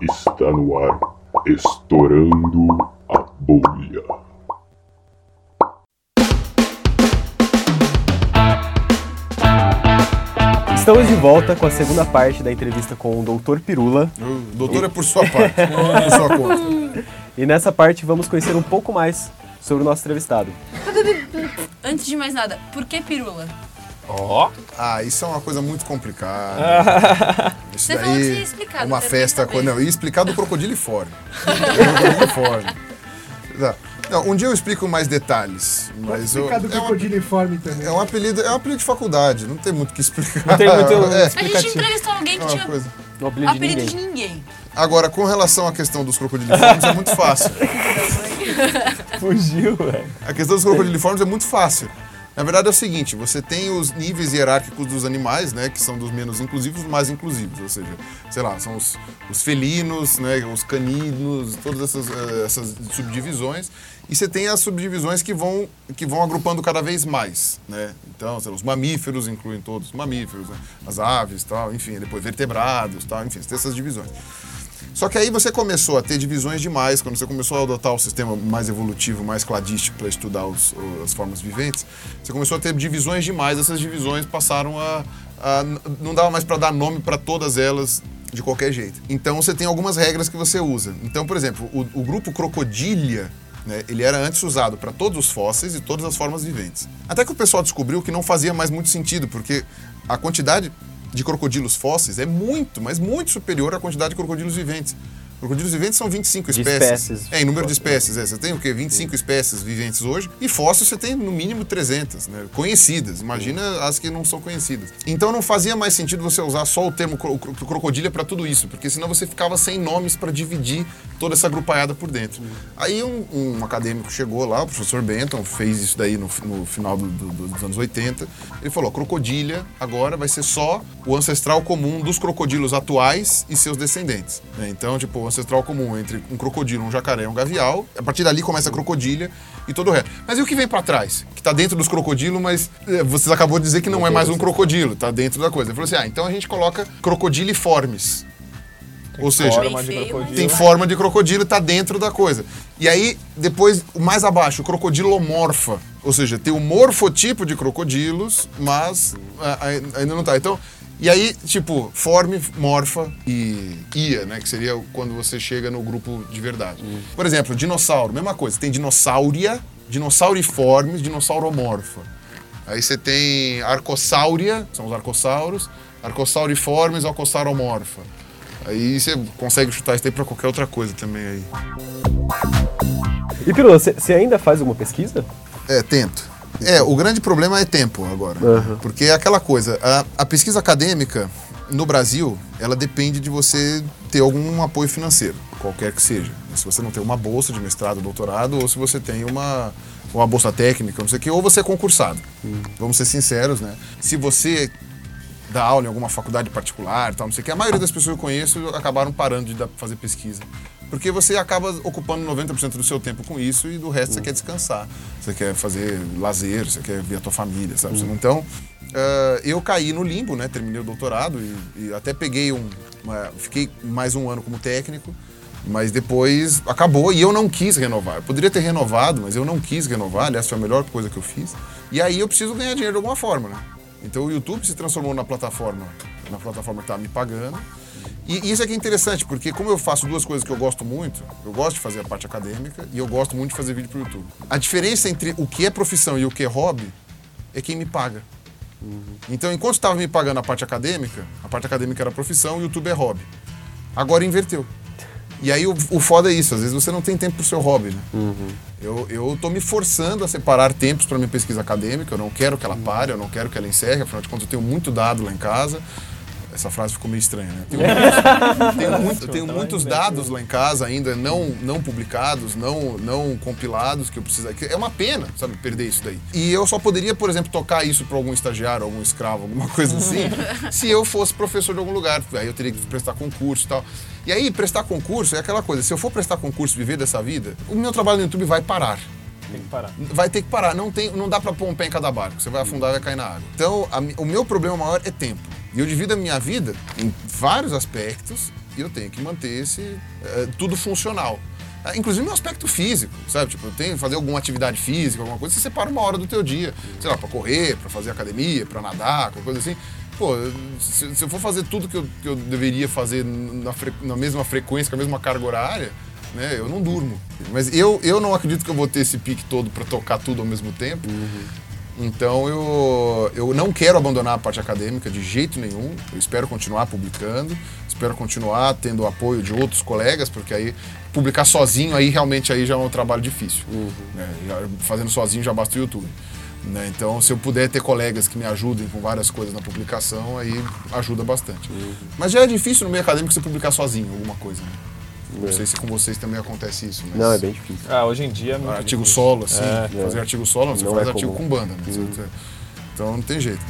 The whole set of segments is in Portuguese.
Está no ar, estourando a bolha. Estamos de volta com a segunda parte da entrevista com o Dr. Pirula. O doutor é por sua parte, por sua conta. E nessa parte vamos conhecer um pouco mais sobre o nosso entrevistado. Antes de mais nada, por que pirula? Ó. Ah, isso é uma coisa muito complicada. Isso Você falou que daí explicar, é uma festa. saber. com- Não, eu ia explicar do crocodiliforme. crocodiliforme. Tá. Não, um dia eu explico mais detalhes. Mas eu, Explicar do é, um, crocodiliforme também. é um apelido, é um apelido de faculdade, não tem muito o que explicar. Não tem muito É, A gente entrevistou alguém é que uma tinha coisa. No apelido de apelido ninguém. de ninguém. Agora, com relação à questão dos crocodiliformes, é muito fácil. Fugiu, velho. A questão dos crocodiliformes é muito fácil. Na verdade é o seguinte, você tem os níveis hierárquicos dos animais, né, que são dos menos inclusivos os mais inclusivos, ou seja, sei lá, são os, os felinos, né, os caninos, todas essas, eh, essas subdivisões. E você tem as subdivisões que vão, que vão agrupando cada vez mais, né? Então, lá, os mamíferos incluem todos os mamíferos, né? as aves, tal, enfim, depois vertebrados, tal, enfim, você tem essas divisões. Só que aí você começou a ter divisões demais, quando você começou a adotar o sistema mais evolutivo, mais cladístico para estudar os- as formas viventes, você começou a ter divisões demais, essas divisões passaram a. a- não dava mais para dar nome para todas elas de qualquer jeito. Então você tem algumas regras que você usa. Então, por exemplo, o, o grupo Crocodilha. né, ele era antes usado para todos os fósseis e todas as formas viventes. Até que o pessoal descobriu que não fazia mais muito sentido, porque a quantidade de crocodilos fósseis é muito, mas muito superior à quantidade de crocodilos viventes. Crocodilos viventes são 25 De espécies. espécies. É, em número de espécies. É. Você tem o quê? 25 espécies viventes hoje. E fósseis você tem no mínimo 300, né? Conhecidas. Imagina as que não são conhecidas. Então não fazia mais sentido você usar só o termo cro cro- crocodilha para tudo isso, porque senão você ficava sem nomes para dividir toda essa grupaiada por dentro. Aí um, um acadêmico chegou lá, o professor Benton, fez isso daí no, no final do- do- dos anos 80. Ele falou: crocodilha agora vai ser só o ancestral comum dos crocodilos atuais e seus descendentes. né? Então, tipo, o ancestral comum entre um crocodilo, um jacaré e um gavial. A partir dali começa a crocodilha e todo o resto. Mas e o que vem para trás? Que tá dentro dos crocodilos, mas eh, vocês acabou de dizer que não, é mais um crocodilo, tá dentro da coisa. Ele falou assim: ah, então a gente coloca crocodiliformes. Ou seja, forma feio, tem forma de crocodilo, tá dentro da coisa. E aí, depois, mais abaixo, crocodilomorfa. Ou seja, tem o morfotipo de crocodilos, mas ah, ai- ainda não tá. Então, e aí, tipo, forme, morfa e ia, né? Que seria quando você chega no grupo de verdade. Por exemplo, dinossauro, mesma coisa. Tem dinossauria, dinossauriformes, dinossauromorfa. Aí você tem arcossauria, são os arcossauros, arcossauriformes, arcossauromorfa. Aí você consegue chutar isso daí pra qualquer outra coisa também aí. E Pirula, você ainda faz alguma pesquisa? É, tento. É, o grande problema é tempo agora. Aham. Porque é aquela coisa, a, a pesquisa acadêmica no Brasil, ela depende de você ter algum apoio financeiro, qualquer que seja. Se você não tem uma bolsa de mestrado, doutorado, ou se você tem uma, uma bolsa técnica, não sei o quê, ou você é concursado. Vamos ser sinceros, né? Se você dá aula em alguma faculdade particular, tal, não sei o que. A maioria das pessoas que eu conheço acabaram parando de dar- fazer pesquisa. Porque você acaba ocupando 90% do seu tempo com isso e do resto você quer descansar. Você quer fazer lazer, você quer ver a tua família, sabe? Então, ah, eu caí no limbo, né? Terminei o doutorado e, e até peguei um... uma- fiquei mais um ano como técnico. Mas depois acabou e eu não quis renovar. Eu poderia ter renovado, mas eu não quis renovar. Aliás, foi a melhor coisa que eu fiz. E aí eu preciso ganhar dinheiro de alguma forma, né? Então o YouTube se transformou na plataforma, na plataforma que tá me pagando. E isso aqui é interessante, porque como eu faço duas coisas que eu gosto muito, eu gosto de fazer a parte acadêmica e eu gosto muito de fazer vídeo pro YouTube. A diferença entre o que é profissão e o que é hobby é quem me paga. Então, enquanto estava me pagando a parte acadêmica, a parte acadêmica era profissão e o YouTube é hobby. Agora inverteu. E aí o, o foda é isso, às vezes você não tem tempo pro seu hobby, né? Eu, eu tô me forçando a separar tempos para minha pesquisa acadêmica, eu não quero que ela pare, eu não quero que ela encerre, afinal de contas eu tenho muito dado lá em casa. Essa frase ficou meio estranha, né? Tenho, muitos- tenho muito- tenho muitos dados lá em casa ainda não, não publicados, não, não compilados, que eu preciso. que É uma pena, sabe, perder isso daí. E eu só poderia, por exemplo, tocar isso para algum estagiário, algum escravo, alguma coisa assim, se eu fosse professor de algum lugar. Aí eu teria que prestar concurso e tal. E aí, prestar concurso é aquela coisa, se eu for prestar concurso e viver dessa vida, o meu trabalho no YouTube vai parar. Tem que parar. Vai ter que parar. Não, tem, não dá pra pôr um pé em cada barco. Você vai afundar e vai cair na água. Então, a o meu problema maior é tempo. E eu divido a minha vida em vários aspectos e eu tenho que manter esse eh, tudo funcional. Ah, Inclusive no aspecto físico, sabe? Tipo, eu tenho que fazer alguma atividade física, alguma coisa, você separa uma hora do teu dia, sei lá, pra correr, pra fazer academia, pra nadar, qualquer coisa assim. Pô, se, se eu for fazer tudo que eu, que eu deveria fazer na, fre- na mesma frequência, com a mesma carga horária, né, eu não durmo. Mas eu, eu não acredito que eu vou ter esse pique todo pra tocar tudo ao mesmo tempo. Então eu, eu não quero abandonar a parte acadêmica de jeito nenhum. Eu espero continuar publicando, espero continuar tendo o apoio de outros colegas, porque aí publicar sozinho aí realmente aí já é um trabalho difícil. né? Já- fazendo sozinho já basta o YouTube. né? Então, se eu puder ter colegas que me ajudem com várias coisas na publicação, aí ajuda bastante. Mas já é difícil no meio acadêmico você publicar sozinho alguma coisa. né? Não sei se com vocês também acontece isso. Mas Não, é bem difícil. Ah, hoje em dia é Artigo difícil. solo, assim, É. fazer artigo solo, você Não faz é artigo comum. com banda. Né? Você- Então não tem jeito.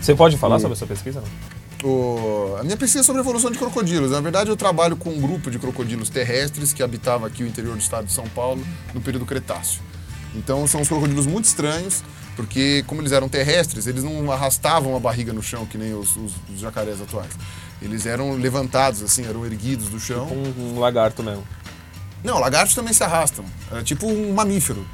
Você pode falar sobre a sua pesquisa? Não? O- a minha pesquisa é sobre a evolução de crocodilos. Na verdade, eu trabalho com um grupo de crocodilos terrestres que habitava aqui o interior do estado de São Paulo no período Cretáceo. Então, são uns crocodilos muito estranhos, porque como eles eram terrestres, eles não arrastavam a barriga no chão que nem os, os- os jacarés atuais. Eles eram levantados, assim, eram erguidos do chão. Um, um lagarto mesmo. Não, lagartos também se arrastam. É tipo um mamífero.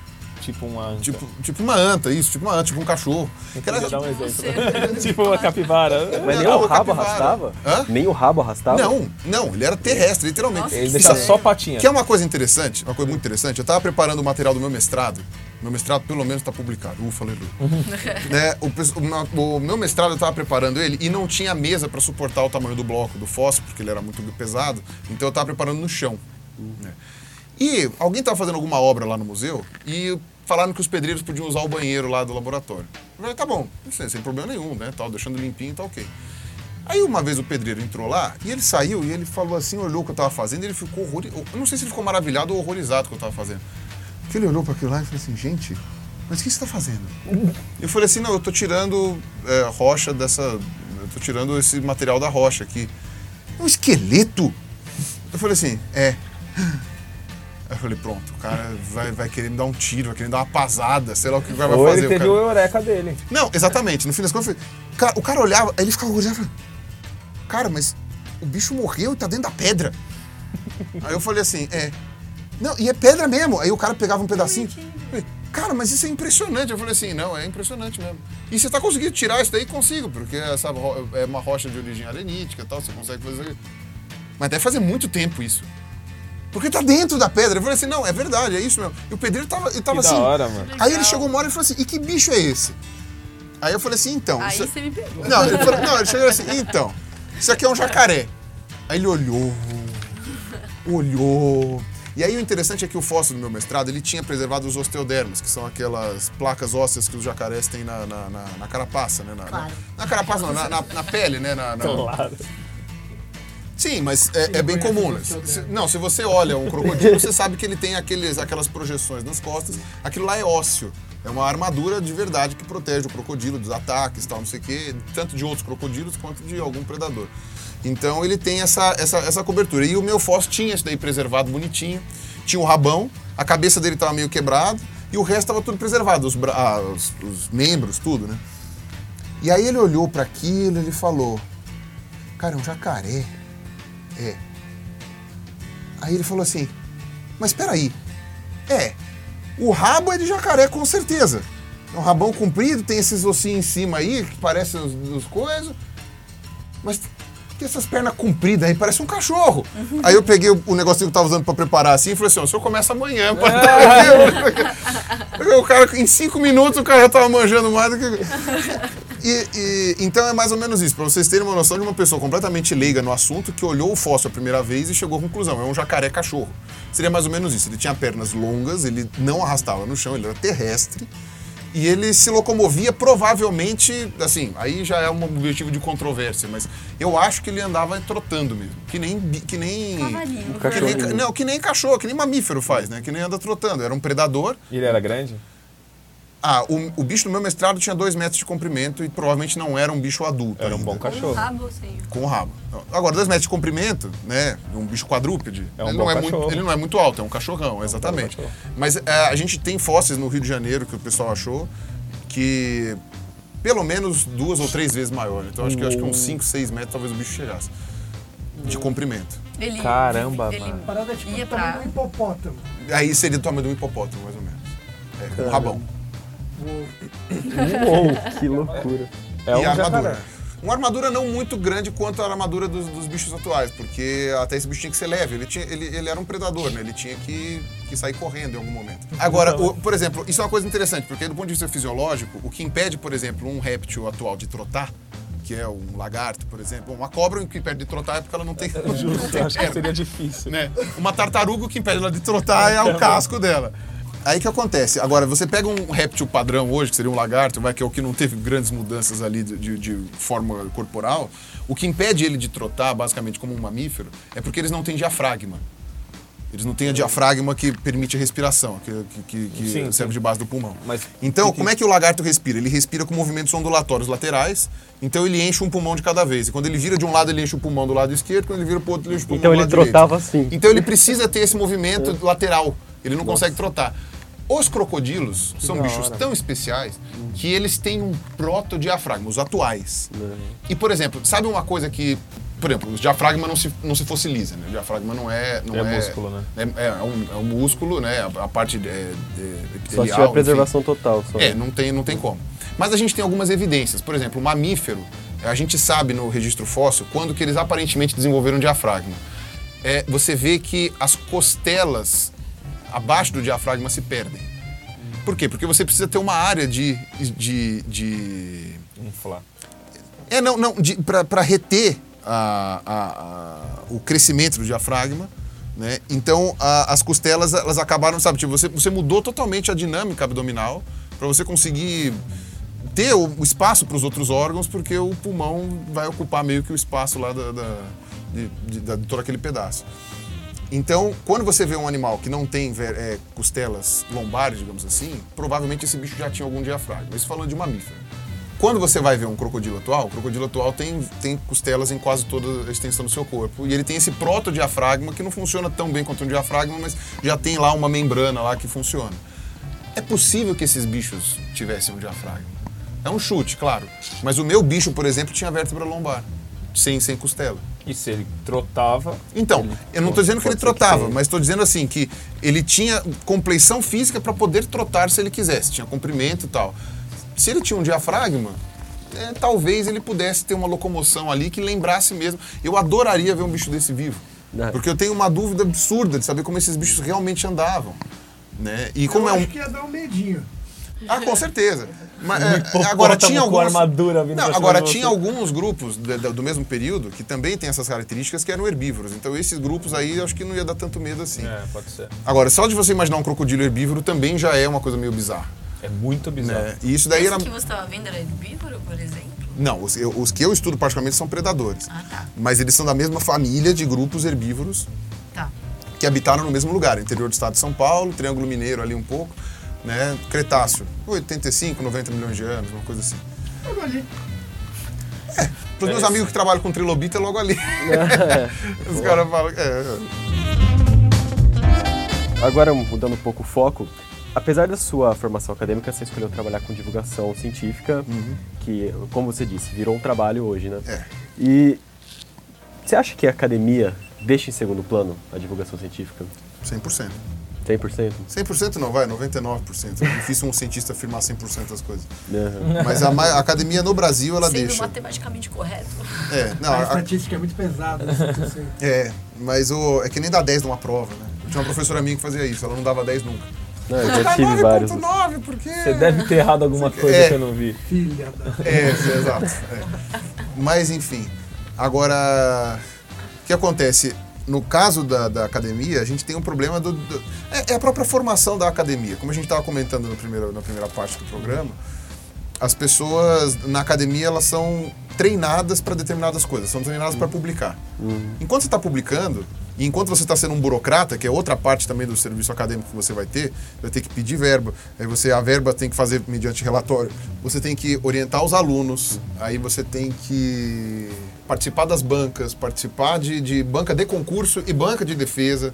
Tipo uma anta. Tipo, tipo uma anta, isso, tipo uma anta, tipo um cachorro. Queria dar um exemplo. Você. tipo uma capivara. Mas nem Não, o rabo capivara. arrastava? Hã? Nem o rabo arrastava? Não, não, ele era terrestre, literalmente. Nossa. Ele deixava só patinha. Que é uma coisa interessante, uma coisa muito interessante. Eu tava preparando o material do meu mestrado. Meu mestrado, pelo menos, está publicado. Ufa, aleluia. né, o, o meu- o meu mestrado, eu tava preparando ele e não tinha mesa para suportar o tamanho do bloco, do fósforo, porque ele era muito pesado. Então eu tava preparando no chão. né. E alguém tava fazendo alguma obra lá no museu e falaram que os pedreiros podiam usar o banheiro lá do laboratório. Eu falei, tá bom, sem, sem problema nenhum, né? Tal, deixando limpinho, tá ok. Aí uma vez o pedreiro entrou lá e ele saiu e ele falou assim, olhou o que eu tava fazendo e ele ficou horrorizado. Eu não sei se ele ficou maravilhado ou horrorizado com o que eu tava fazendo. Porque ele olhou para aquilo lá e falou assim, gente, mas o que você tá fazendo? Eu falei assim, não, eu tô tirando é, rocha dessa. Eu tô tirando esse material da rocha aqui. Um esqueleto? Eu falei assim, é. Aí eu falei, pronto, o cara vai, vai querer me dar um tiro, vai querer me dar uma pasada, sei lá o que o cara vai Ou fazer. ele o teve cara- o eureka dele. não, exatamente. No fim das contas, o cara, o olhava, aí ele ficava olhando e falava, cara, mas o bicho morreu e tá dentro da pedra. aí eu falei assim, é. Não, e é pedra mesmo. Aí o cara pegava um pedacinho. falei, Cara, mas isso é impressionante. Eu falei assim, não, é impressionante mesmo. E você tá conseguindo tirar isso daí? Consigo, porque essa é uma rocha de origem arenítica e tal, você consegue fazer. Mas deve fazer muito tempo isso. Porque tá dentro da pedra. Eu falei assim, não, é verdade, é isso mesmo. E o pedreiro tava, ele tava Que assim. da hora, mano. Aí ele chegou uma hora e falou assim: e que bicho é esse? Aí eu falei assim: então. Aí isso- você me pegou. Não, ele, falou, não, ele chegou assim: então, isso aqui é um jacaré. Aí ele olhou, olhou. E aí o interessante é que o fóssil do meu mestrado ele tinha preservado os osteodermos, que são aquelas placas ósseas que os jacarés têm na, na, na- na carapaça, né? Na, Claro. na, na carapaça, não, na, na, na pele, né? Na, na- Claro. Sim, mas é, é bem comum. né? Se- não, se você olha um crocodilo, você sabe que ele tem aqueles, aquelas projeções nas costas. Aquilo lá é ósseo. É uma armadura de verdade que protege o crocodilo dos ataques, tal, não sei o quê, tanto de outros crocodilos quanto de algum predador. Então ele tem essa, essa, essa cobertura. E o meu fóssil tinha isso daí preservado bonitinho. Tinha o rabão, a cabeça dele estava meio quebrada e o resto estava tudo preservado, os, ah, os, os membros, tudo, né? E aí ele olhou para aquilo e ele falou: Cara, é um jacaré. É. Aí ele falou assim: Mas peraí. É. O rabo é de jacaré, com certeza. É um rabão comprido, tem esses ossinhos em cima aí, que parecem os, os coisas. Mas que essas pernas compridas aí, parece um cachorro. Aí eu peguei o, o negocinho que eu tava usando pra preparar assim e falei assim: o senhor começa amanhã. Pra o cara, em cinco minutos, o cara já tava manjando mais do que. E, e- então é mais ou menos isso, para vocês terem uma noção de uma pessoa completamente leiga no assunto que olhou o fóssil a primeira vez e chegou à conclusão: é um jacaré cachorro. Seria mais ou menos isso. Ele tinha pernas longas, ele não arrastava no chão, ele era terrestre e ele se locomovia provavelmente, assim, aí já é um objetivo de controvérsia, mas eu acho que ele andava trotando mesmo, que nem que nem Cavalinho. que nem, não, que nem cachorro, que nem mamífero faz, né? Que nem anda trotando. Era um predador. E ele era grande? Ah, o, o bicho do meu mestrado tinha dois metros de comprimento e provavelmente não era um bicho adulto. Era um ainda. bom Um cachorro. rabo sem. Com o rabo. Agora, dois metros de comprimento, né? Um bicho quadrúpede. É um ele, bom não é cachorro. muito, ele não é muito alto, é um cachorrão, exatamente. cachorro. Mas é, a gente tem fósseis no Rio de Janeiro que o pessoal achou que pelo menos duas ou três vezes maior. Então acho que, acho que uns 5, 6 metros talvez o bicho chegasse. De comprimento. Ele, Caramba, ele mano. Parada é tipo ia o pra... do hipopótamo. Aí seria do tamanho de um hipopótamo, mais ou menos. É, um rabão. Uou, que loucura. É e um a armadura. Uma armadura não muito grande quanto a armadura dos, dos bichos atuais, porque até esse bicho tinha que ser leve. Ele, tinha, ele, ele era um predador, né? Ele tinha que, que sair correndo em algum momento. Agora, o- por exemplo, isso é uma coisa interessante, porque do ponto de vista fisiológico, o que impede, por exemplo, um réptil atual de trotar, que é um lagarto, por exemplo. Bom, uma cobra o que impede de trotar é porque ela não tem. não Justo, tem acho que seria difícil. né? Uma tartaruga o que impede ela de trotar é o casco dela. Aí que acontece? Agora, você pega um réptil padrão hoje, que seria um lagarto, vai, que é o que não teve grandes mudanças ali de, de- de forma corporal, o que impede ele de trotar, basicamente como um mamífero, é porque eles não têm diafragma. Eles não têm a diafragma que permite a respiração, que, que- que- Sim, serve sim. de base do pulmão. Mas então, que como é que o lagarto respira? Ele respira com movimentos ondulatórios laterais, então ele enche um pulmão de cada vez. E quando ele vira de um lado, ele enche o pulmão do lado esquerdo, quando ele vira pro outro, ele enche o pulmão Então do ele lado direito. trotava assim. Então ele precisa ter esse movimento lateral. Ele não consegue trotar. Os crocodilos são da bichos hora. tão especiais que eles têm um protodiafragma, os atuais. E, por exemplo, sabe uma coisa que. Por exemplo, o diafragma não se, não se fossiliza, né? O diafragma não é. Não É músculo, né? É, é um, é um músculo, né? A, a parte é, é, Só se tiver enfim. preservação total. Só. É, não tem, não tem como. Mas a gente tem algumas evidências. Por exemplo, o mamífero, a gente sabe no registro fóssil quando que eles aparentemente desenvolveram diafragma. É, você vê que as costelas abaixo do diafragma se perdem. Por quê? Porque você precisa ter uma área de. de, de Inflar. é, não, não, para reter a- a- a- o crescimento do diafragma, né? Então, as costelas, elas acabaram, sabe, tipo, você, você mudou totalmente a dinâmica abdominal para você conseguir ter o, o espaço para os outros órgãos, porque o pulmão vai ocupar meio que o espaço lá da, da- de, de- da- de todo aquele pedaço. Então, quando você vê um animal que não tem é, costelas lombares, digamos assim, provavelmente esse bicho já tinha algum diafragma. Isso falando de mamífero. Quando você vai ver um crocodilo atual, o crocodilo atual tem, tem costelas em quase toda a extensão do seu corpo. E ele tem esse protodiafragma que não funciona tão bem quanto um diafragma, mas já tem lá uma membrana lá que funciona. É possível que esses bichos tivessem um diafragma. É um chute, claro. Mas o meu bicho, por exemplo, tinha vértebra lombar, sem, sem costela. E se ele trotava. Então, ele- eu não estou dizendo que ele que trotava, tenha. mas estou dizendo assim que ele tinha compleição física para poder trotar se ele quisesse, tinha comprimento e tal. Se ele tinha um diafragma, é, talvez ele pudesse ter uma locomoção ali que lembrasse mesmo. Eu adoraria ver um bicho desse vivo, É. porque eu tenho uma dúvida absurda de saber como esses bichos realmente andavam. Né? E como eu é um. acho que ia dar um medinho. Ah, com certeza. Mas, é, agora tinha com alguns. armadura vindo Não, agora tinha alguns grupos de- de- do mesmo período que também têm essas características que eram herbívoros. Então esses grupos aí eu acho que não ia dar tanto medo assim. É, pode ser. Agora, só de você imaginar um crocodilo herbívoro também já é uma coisa meio bizarra. É muito bizarro. Né? E isso daí Esse era. que você estava vendo era herbívoro, por exemplo? Não, os, eu- os que eu estudo particularmente são predadores. Ah, tá. Mas eles são da mesma família de grupos herbívoros Tá. que habitaram no mesmo lugar, interior do estado de São Paulo, Triângulo Mineiro ali um pouco, né? Cretáceo, 85, 90 milhões de anos, uma coisa assim. Logo ali. Para os meus amigos que trabalham com trilobita, é logo ali. Os caras falam. É, é. Agora, mudando um pouco o foco, apesar da sua formação acadêmica, você escolheu trabalhar com divulgação científica, que, como você disse, virou um trabalho hoje, né? É. E você acha que a academia deixa em segundo plano a divulgação científica? 100%. 100%? 100% não, vai, 99%. É difícil um cientista afirmar 100% das coisas. Mas a, a academia no Brasil, ela Sendo deixa. matematicamente correto. É, não, a a- estatística é muito pesada. né? Você- é, mas o, é que nem dá 10 numa prova, né? Eu tinha uma professora minha que fazia isso, ela não dava 10 nunca. Não, eu já tive vários. 9,9, por quê? Você deve ter errado alguma coisa É. que eu não vi. Filha da. É, é, exato. é. Mas, enfim. Agora, o que acontece? No caso da, da academia, a gente tem um problema do. do- é, é a própria formação da academia. Como a gente estava comentando no primeiro, na primeira parte do programa, as pessoas na academia elas são treinadas para determinadas coisas, são treinadas para publicar. Enquanto você está publicando, e enquanto você está sendo um burocrata, que é outra parte também do serviço acadêmico que você vai ter, vai ter que pedir verba, aí você a verba tem que fazer mediante relatório, você tem que orientar os alunos, aí você tem que participar das bancas, participar de, de banca de concurso e banca de defesa.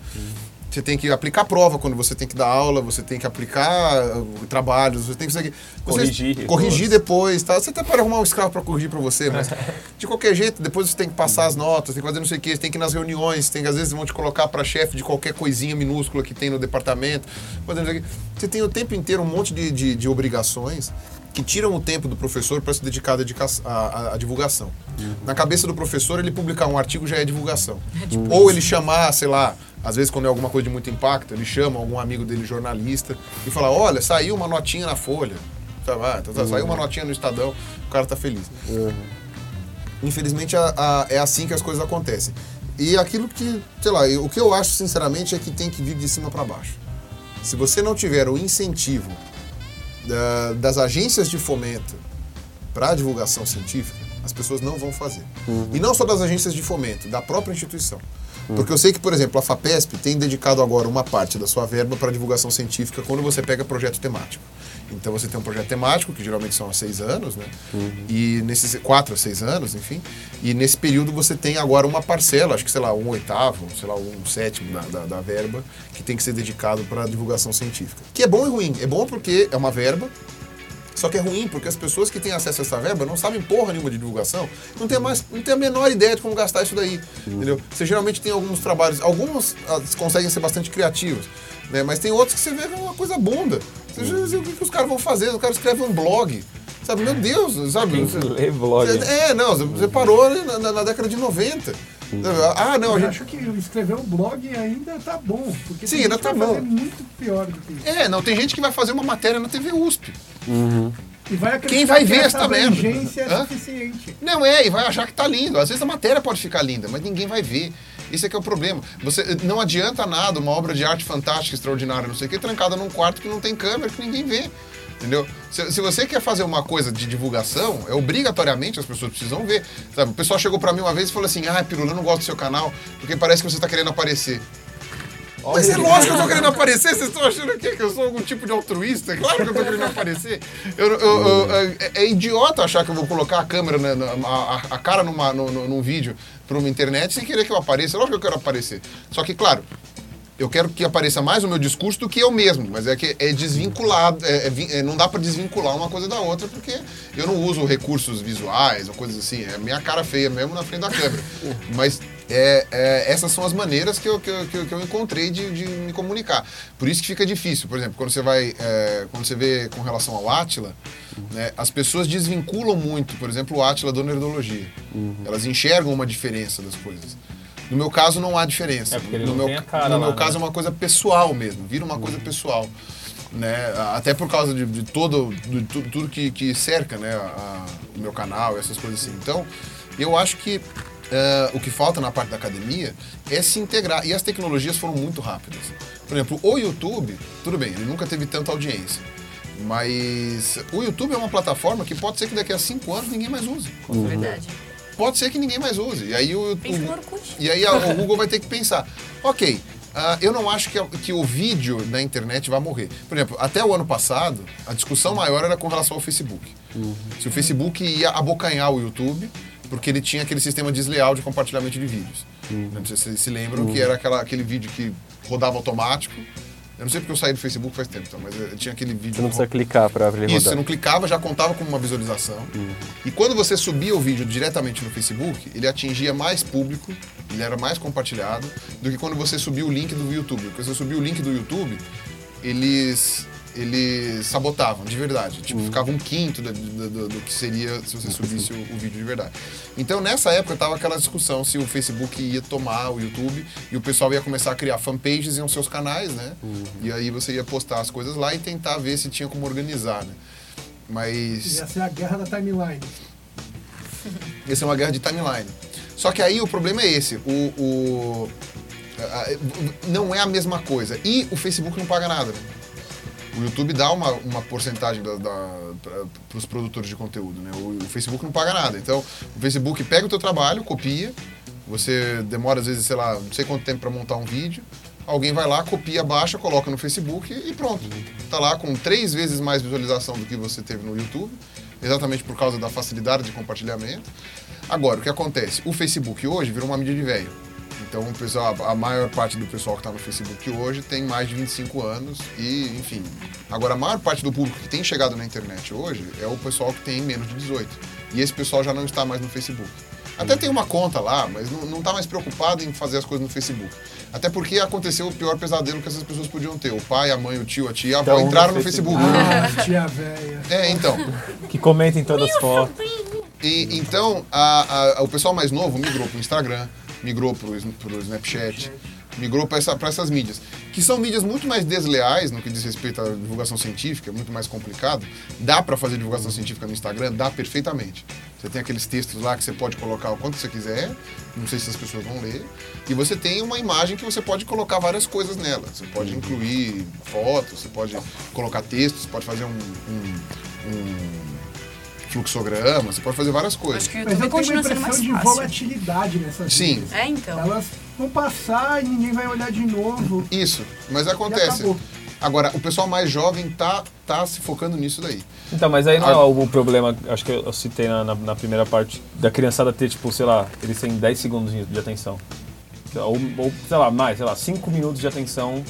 Você tem que aplicar prova quando você tem que dar aula, você tem que aplicar uh, trabalhos, você tem que... Você, Corrigir. Corrigir depois, tá? Você até pode arrumar um escravo para corrigir para você, mas de qualquer jeito, depois você tem que passar as notas, tem que fazer não sei o quê, tem que ir nas reuniões, tem que às vezes vão te colocar para chefe de qualquer coisinha minúscula que tem no departamento. Você tem o tempo inteiro um monte de, de, de obrigações que tiram o tempo do professor para se dedicar à, divulgação. Na cabeça do professor, ele publicar um artigo já é divulgação. Ou ele chamar, sei lá, às vezes quando é alguma coisa de muito impacto, ele chama algum amigo dele jornalista e fala: olha, saiu uma notinha na Folha. Ah, então, Saiu uma notinha no Estadão, o cara tá feliz. Infelizmente a- a- é assim que as coisas acontecem. E aquilo que, sei lá, o que eu acho sinceramente é que tem que vir de cima para baixo. Se você não tiver o incentivo da- das agências de fomento para a divulgação científica, as pessoas não vão fazer. E não só das agências de fomento, da própria instituição. Porque eu sei que, por exemplo, a FAPESP tem dedicado agora uma parte da sua verba para divulgação científica quando você pega projeto temático. Então você tem um projeto temático, que geralmente são há seis anos, né? E nesses quatro a seis anos, enfim. E nesse período você tem agora uma parcela, acho que, sei lá, um oitavo, sei lá, um sétimo da, da, da verba, que tem que ser dedicado para divulgação científica. Que é bom e ruim. É bom porque é uma verba, só que é ruim, porque as pessoas que têm acesso a essa verba não sabem porra nenhuma de divulgação, não tem, mais, não tem a menor ideia de como gastar isso daí. Entendeu? Você geralmente tem alguns trabalhos, alguns ah, conseguem ser bastante criativos, né? mas tem outros que você vê que é uma coisa bunda. O que, que os caras vão fazer? O cara escreve um blog. Sabe, meu Deus, sabe? Você- lê blog? você- É, não, você- parou na, na- na década de 90. Ah, não, a Eu gente. acho que escrever um blog ainda tá bom. Porque Sim, ainda tá bom. muito pior do que isso. É, não, tem gente que vai fazer uma matéria na TV USP. E vai acreditar Quem vai que ver essa merda? é Hã? suficiente. Não é, e vai achar que tá lindo. Às vezes a matéria pode ficar linda, mas ninguém vai ver. Isso é que é o problema. Você não adianta nada uma obra de arte fantástica, extraordinária, não sei o que, trancada num quarto que não tem câmera, que ninguém vê. Entendeu? Se, se você quer fazer uma coisa de divulgação, é obrigatoriamente as pessoas precisam ver. Sabe? O pessoal chegou pra mim uma vez e falou assim: Ah, Pirula, eu não gosto do seu canal, porque parece que você tá querendo aparecer. Mas é lógico que eu tô querendo aparecer, vocês estão achando aqui que eu sou algum tipo de altruísta? Claro que eu tô querendo aparecer. Eu- eu- eu- é, é idiota achar que eu vou colocar a câmera, na- na- a, a- a cara numa, no- no- num vídeo pra uma internet sem querer que eu apareça. Lógico que eu quero aparecer. Só que, claro, eu quero que apareça mais o meu discurso do que eu mesmo, mas é que é desvinculado, é- é é- não dá pra desvincular uma coisa da outra, porque eu não uso recursos visuais ou coisas assim, é minha cara feia mesmo na frente da câmera. Mas é, é, essas são as maneiras que eu, que eu, que eu- que eu encontrei de, de me comunicar. Por isso que fica difícil, por exemplo, quando você vai, é, quando você vê com relação ao Átila, né, as pessoas desvinculam muito, por exemplo, o Átila da nerdologia. Elas enxergam uma diferença das coisas. No meu caso, não há diferença. É, no não meu, tem a cara no lá, meu né? caso, é uma coisa pessoal mesmo, vira uma coisa pessoal. Né? Até por causa de, de todo de tu- tudo que, que cerca né? a- a- o meu canal, essas coisas assim. Então, eu acho que eh, o que falta na parte da academia é se integrar. E as tecnologias foram muito rápidas. Por exemplo, o YouTube, tudo bem, ele nunca teve tanta audiência. Mas o YouTube é uma plataforma que pode ser que daqui a cinco anos ninguém mais use. Verdade. Pode ser que ninguém mais use. E aí o, Pensa o- no Orkut. e aí a- o Google vai ter que pensar, ok, ah, eu não acho que, a- que o vídeo na internet vai morrer. Por exemplo, até o ano passado, a discussão maior era com relação ao Facebook. Se o Facebook ia abocanhar o YouTube, porque ele tinha aquele sistema desleal de compartilhamento de vídeos. Não sei se vocês se lembram que era aquela, aquele vídeo que rodava automático. Eu não sei porque eu saí do Facebook faz tempo, então, mas eh, tinha aquele vídeo... Você não precisa clicar pra ele Isso, rodar. você não clicava, já contava como uma visualização. E quando você subia o vídeo diretamente no Facebook, ele atingia mais público, ele era mais compartilhado, do que quando você subia o link do YouTube. Porque você subia o link do YouTube, eles, eles sabotavam, de verdade. Tipo, ficava um quinto do, do- do- do que seria se você subisse o, o vídeo de verdade. Então, nessa época, tava aquela discussão se o Facebook ia tomar o YouTube e o pessoal ia começar a criar fanpages em seus canais, né? E aí você ia postar as coisas lá e tentar ver se tinha como organizar, né? Mas Ia ser a guerra da timeline. ia ser uma guerra de timeline. Só que aí o problema é esse, o, o- a- a- não é a mesma coisa. E o Facebook não paga nada, né? O YouTube dá uma, uma porcentagem para os produtores de conteúdo, né? O, o Facebook não paga nada. Então, o Facebook pega o teu trabalho, copia, você demora às vezes, sei lá, não sei quanto tempo para montar um vídeo, alguém vai lá, copia, baixa, coloca no Facebook e pronto. Tá lá com três vezes mais visualização do que você teve no YouTube, exatamente por causa da facilidade de compartilhamento. Agora, o que acontece? O Facebook hoje virou uma mídia de velho. Então, o pessoal, a maior parte do pessoal que está no Facebook hoje tem mais de 25 anos e, enfim. Agora, a maior parte do público que tem chegado na internet hoje é o pessoal que tem menos de 18. E esse pessoal já não está mais no Facebook. Até tem uma conta lá, mas não, não tá mais preocupado em fazer as coisas no Facebook. Até porque aconteceu o pior pesadelo que essas pessoas podiam ter. O pai, a mãe, o tio, a tia, a avó Então, entraram no no Facebook. Ah, tia velha. É, então. Que comentem todas as fotos. E, então, a- a- o pessoal mais novo migrou pro Instagram, migrou Sn- pro Snapchat, migrou para essa, essas mídias. Que são mídias muito mais desleais no que diz respeito à divulgação científica, muito mais complicado. Dá para fazer divulgação científica no Instagram? Dá perfeitamente. Você tem aqueles textos lá que você pode colocar o quanto você quiser, não sei se as pessoas vão ler. E você tem uma imagem que você pode colocar várias coisas nela. Você pode incluir fotos, você pode colocar textos, pode fazer um- um- um fluxograma, você pode fazer várias coisas. Acho que o Mas YouTube eu tenho uma continua sendo impressão mais de volatilidade nessas Sim. É, então. Elas vão passar e ninguém vai olhar de novo. Isso, mas acontece. Agora, o pessoal mais jovem tá, tá se focando nisso daí. Então, mas aí não é o problema, acho que eu citei na, na- na primeira parte, da criançada ter, tipo, sei lá, eles têm 10 segundos de, atenção. Ou, ou, sei lá, mais, sei lá, 5 minutos de atenção.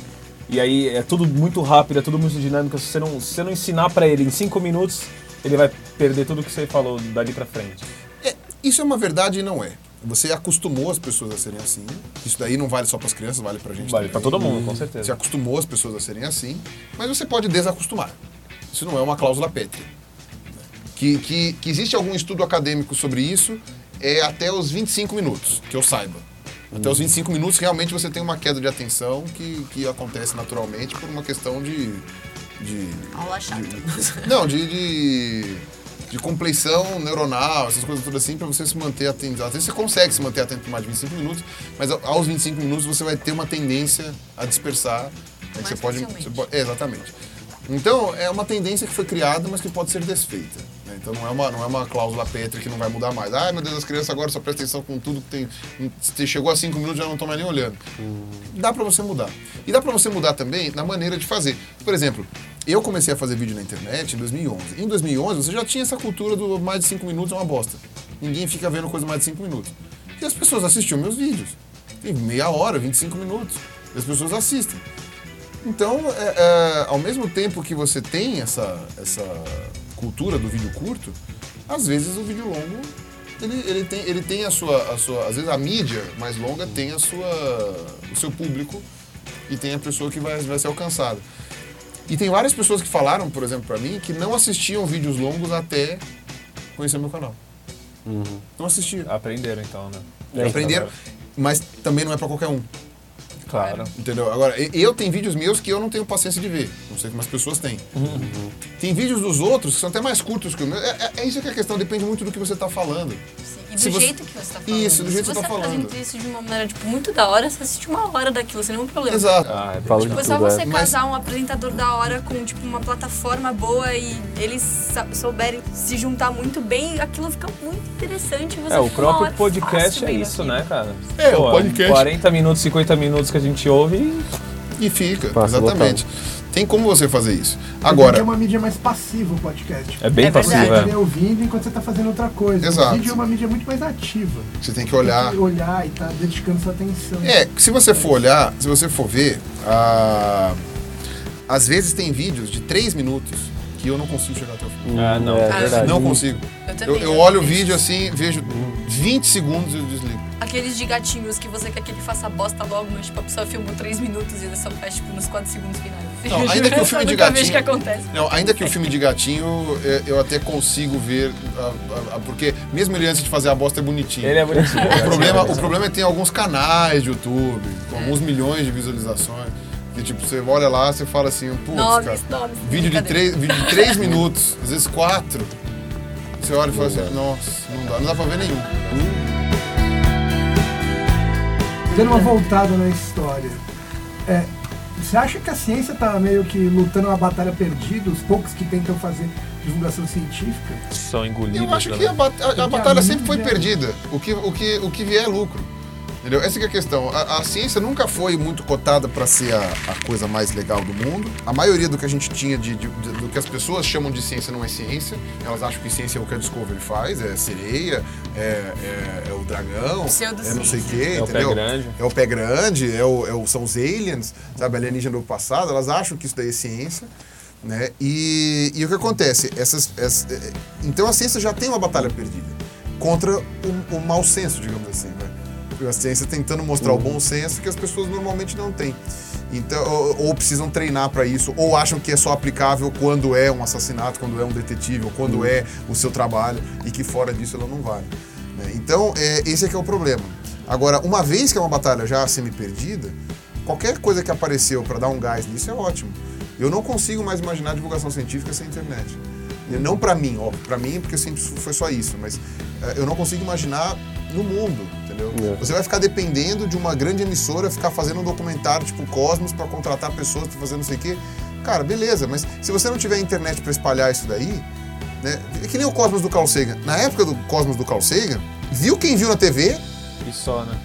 E aí é tudo muito rápido, é tudo muito dinâmico. Se você não, se você não ensinar pra ele em 5 minutos, ele vai perder tudo que você falou dali pra frente. É, isso é uma verdade e não é. Você acostumou as pessoas a serem assim. Isso daí não vale só para as crianças, vale para gente Vale pra todo mundo, com Você certeza. acostumou as pessoas a serem assim, mas você pode desacostumar. Isso não é uma cláusula pétrea. Que, que, que existe algum estudo acadêmico sobre isso é até os 25 minutos, que eu saiba. Até os 25 minutos, realmente você tem uma queda de atenção que, que acontece naturalmente por uma questão de. De Aula chata. de- não, de, de, de compleição neuronal, essas coisas todas assim, para você se manter atento. Às vezes você consegue se manter atento por mais de 25 minutos, mas aos 25 minutos você vai ter uma tendência a dispersar. né, você pode, você pode- é, exatamente. Então, é uma tendência que foi criada, mas que pode ser desfeita. né? Então, não é, uma, não é uma cláusula pétrea que não vai mudar mais. Ai, meu Deus, as crianças agora só prestam atenção com tudo que tem. Se chegou a 5 minutos, já não estão mais nem olhando. Dá pra você mudar. E dá pra você mudar também na maneira de fazer. Por exemplo, eu comecei a fazer vídeo na internet em 2011. Em 2011, você já tinha essa cultura do mais de 5 minutos é uma bosta. Ninguém fica vendo coisa mais de 5 minutos. E as pessoas assistiam meus vídeos. Tem meia hora, 25 minutos. E as pessoas assistem. Então, é, é, ao mesmo tempo que você tem essa, essa cultura do vídeo curto, às vezes o vídeo longo ele, ele, tem, ele tem a sua, a sua. Às vezes a mídia mais longa tem a sua, o seu público e tem a pessoa que vai, vai ser alcançada. E tem várias pessoas que falaram, por exemplo, pra mim, que não assistiam vídeos longos até conhecer meu canal. Não assistiam. Aprenderam então, né? Aprenderam, mas também não é pra qualquer um. Claro. Entendeu? Agora, eu tenho vídeos meus que eu não tenho paciência de ver. Não sei como as pessoas têm. Tem vídeos dos outros que são até mais curtos que o meu. É, é- é isso que é a questão, depende muito do que você está falando. Sim, E do Se você- jeito que você tá falando. Isso, do jeito Se que você tá você falando. apresenta isso de uma maneira, tipo, muito da hora, você assiste uma hora daquilo, sem nenhum problema. Exato. Ah, é Fala de Tipo, é só tudo, você é. Casar um apresentador da hora com, tipo, uma plataforma boa e eles souberem se juntar muito bem, aquilo fica muito interessante. Você É, o próprio podcast é isso, né, cara? É, o podcast. 40 minutos, 50 minutos que a gente ouve e E fica, Passa exatamente. Tem como você fazer isso. Agora, é uma mídia mais passiva o podcast. é bem É passivo, verdade. Você é. ouvindo enquanto você tá fazendo outra coisa. Exato. O vídeo é uma mídia muito mais ativa. você tem que olhar. Tem que olhar e tá dedicando sua atenção. É, se você for olhar, se você for ver, ah, às vezes tem vídeos de 3 minutos que eu não consigo chegar até o fim. Ah, não. É Ah, verdade. Não consigo. Eu Eu, eu olho o vídeo assim, vejo 20 segundos e eu desligo. Aqueles de gatinhos que você quer que ele faça bosta logo, mas tipo, a pessoa filmou 3 minutos e ele só faz tipo nos 4 segundos finais. Não, ainda que o filme de gatinho- que acontece. Não, ainda que o filme de gatinho é, eu até consigo ver, porque mesmo ele antes de fazer a bosta é bonitinho. Ele é bonitinho. O problema, o problema é que tem alguns canais de YouTube, com alguns milhões de visualizações, que tipo, você olha lá, você fala assim, putz, cara, Nomes, vídeo de, três, vídeo de três minutos, às vezes quatro. Você olha e fala assim, nossa, não dá, não dá pra ver nenhum. Dando uma voltada na história. É, você acha que a ciência tá meio que lutando uma batalha perdida? Os poucos que tentam fazer divulgação científica? São engolidos. Eu acho né? que a, bat- a- a batalha sempre foi mídia- perdida. O que, o, que, o que vier é lucro. Entendeu? Essa que é a questão. A, a ciência nunca foi muito cotada para ser a, a coisa mais legal do mundo. A maioria do que a gente tinha de, de- de- do que as pessoas chamam de ciência não é ciência. Elas acham que ciência é o que a Discovery faz, é sereia, é, é- é o dragão, é não sei o quê, É o pé grande. É o pé grande, é o, é o- são os aliens, sabe, alienígena do passado. Elas acham que isso daí é ciência. Né? E, e o que acontece? Essas, ess- eh, então a ciência já tem uma batalha perdida contra o, o mau senso, digamos assim. Né? A ciência tentando mostrar o bom senso que as pessoas normalmente não têm. Então, ou, ou precisam treinar para isso, ou acham que é só aplicável quando é um assassinato, quando é um detetive, ou quando é o seu trabalho, e que fora disso ela não vale. né? Então, é, esse é que é o problema. Agora, uma vez que é uma batalha já semi-perdida, qualquer coisa que apareceu para dar um gás nisso é ótimo. Eu não consigo mais imaginar divulgação científica sem internet. Não para mim, óbvio, para mim porque sempre foi só isso, mas eh, eu não consigo imaginar no mundo, entendeu? É. Você vai ficar dependendo de uma grande emissora ficar fazendo um documentário tipo Cosmos para contratar pessoas para fazer não sei o quê. Cara, beleza, mas se você não tiver internet para espalhar isso daí, né? É que nem o Cosmos do Carl Sagan. Na época do Cosmos do Carl Sagan, viu quem viu na TV E só, né?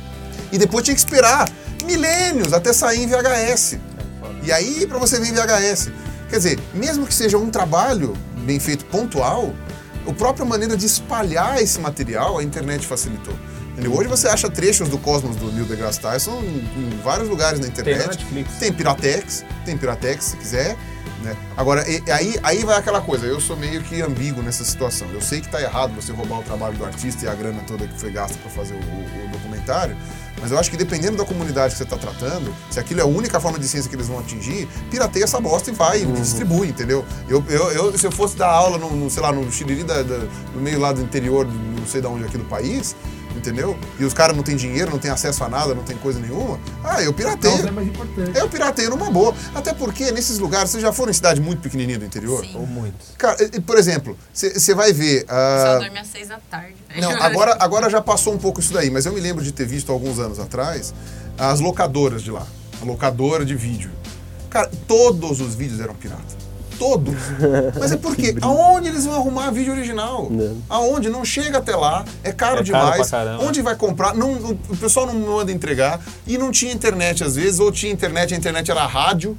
e depois tinha que esperar milênios até sair em VHS. E aí, para você ver em VHS. Quer dizer, mesmo que seja um trabalho bem feito pontual, a própria maneira de espalhar esse material, a internet facilitou. Hoje você acha trechos do Cosmos do Neil deGrasse Tyson em, vários lugares na internet. na Netflix. Tem Piratex, tem Piratex se quiser. Né? Agora, e- aí, aí vai aquela coisa, eu sou meio que ambíguo nessa situação. Eu sei que tá errado você roubar o trabalho do artista e a grana toda que foi gasta para fazer o, o- o documentário, mas eu acho que dependendo da comunidade que você está tratando, se aquilo é a única forma de ciência que eles vão atingir, pirateia essa bosta e vai, e distribui, entendeu? Eu, eu, eu- se eu fosse dar aula no, no, sei lá, no Xiriri da, da- no meio lá do interior, não sei de onde aqui do país, entendeu? E os caras não têm dinheiro, não têm acesso a nada, não tem coisa nenhuma, ah, eu pirateio. é mais importante. Eu pirateio numa boa. Até porque nesses lugares, vocês já foram em cidade muito pequenininha do interior? Sim. Ou muitos. Cara, por exemplo, você vai ver. ah, Só dorme às seis da tarde. não, agora, agora já passou um pouco isso daí, mas eu me lembro de ter visto alguns anos atrás as locadoras de lá. A locadora de vídeo. Cara, todos os vídeos eram pirata. Todos. Mas é porque aonde eles vão arrumar vídeo original? Não. Aonde? Não chega até lá, é caro É caro demais. pra caramba. Onde vai comprar? Não, o pessoal não manda entregar. E não tinha internet às vezes, ou tinha internet, a internet era rádio.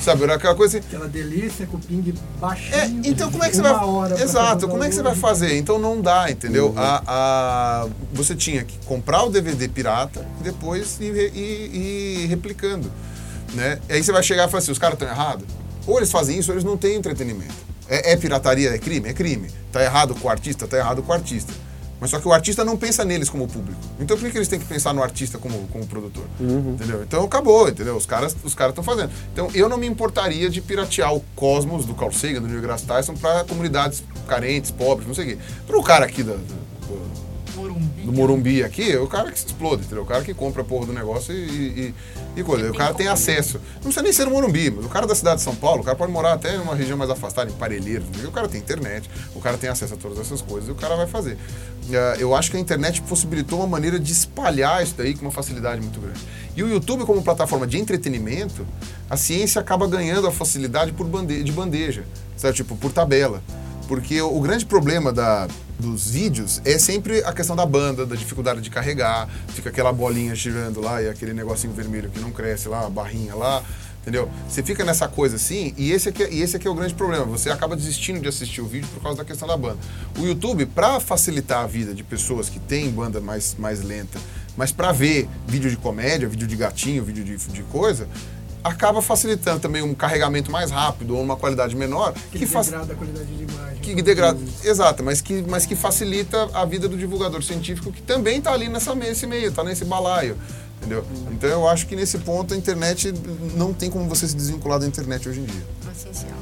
Sabe, era aquela coisa assim. Aquela delícia com o ping baixinho. É, então como é que você uma vai. Exato, como é que você vai fazer? Então não dá, entendeu? Uhum. A, a- você tinha que comprar o DVD pirata e depois ir, ir- ir replicando. Né? E aí você vai chegar e falar assim: os caras estão errados? Ou eles fazem isso ou eles não têm entretenimento. É, é pirataria? É crime? É crime. Tá errado com o artista? Tá errado com o artista. Mas só que o artista não pensa neles como público. Então por que que eles têm que pensar no artista como, como produtor? Entendeu? Então acabou, entendeu? Os caras os caras estão fazendo. Então eu não me importaria de piratear o Cosmos do Carl Sagan, do Neil deGrasse Tyson, para comunidades carentes, pobres, não sei o quê. Para o cara aqui da- Morumbi. Do Morumbi aqui, é o cara que se explode, entendeu? O cara que compra a porra do negócio e, e, e coisa. O cara tem acesso. Não precisa nem ser no Morumbi, mas o cara da cidade de São Paulo, o cara pode morar até em uma região mais afastada, em Parelheiros, o cara tem internet, o cara tem acesso a todas essas coisas e o cara vai fazer. Eh, Eu acho que a internet possibilitou uma maneira de espalhar isso daí com uma facilidade muito grande. E o YouTube, como plataforma de entretenimento, a ciência acaba ganhando a facilidade por bande de bandeja, sabe? Tipo, por tabela. Porque o grande problema da, dos vídeos é sempre a questão da banda, da dificuldade de carregar, fica aquela bolinha girando lá e aquele negocinho vermelho que não cresce lá, a barrinha lá, entendeu? Você fica nessa coisa assim, e esse aqui, é- e esse aqui é o grande problema. Você acaba desistindo de assistir o vídeo por causa da questão da banda. O YouTube, para facilitar a vida de pessoas que têm banda mais, mais lenta, mas para ver vídeo de comédia, vídeo de gatinho, vídeo de, de coisa, acaba facilitando também um carregamento mais rápido ou uma qualidade menor, Que que degrada a qualidade de imagem. que degrada, exato, mas que, mas que facilita a vida do divulgador científico que também está ali nessa, nesse meio, está nesse balaio, entendeu? Então eu acho que nesse ponto a internet não tem como você se desvincular da internet hoje em dia. Essencial.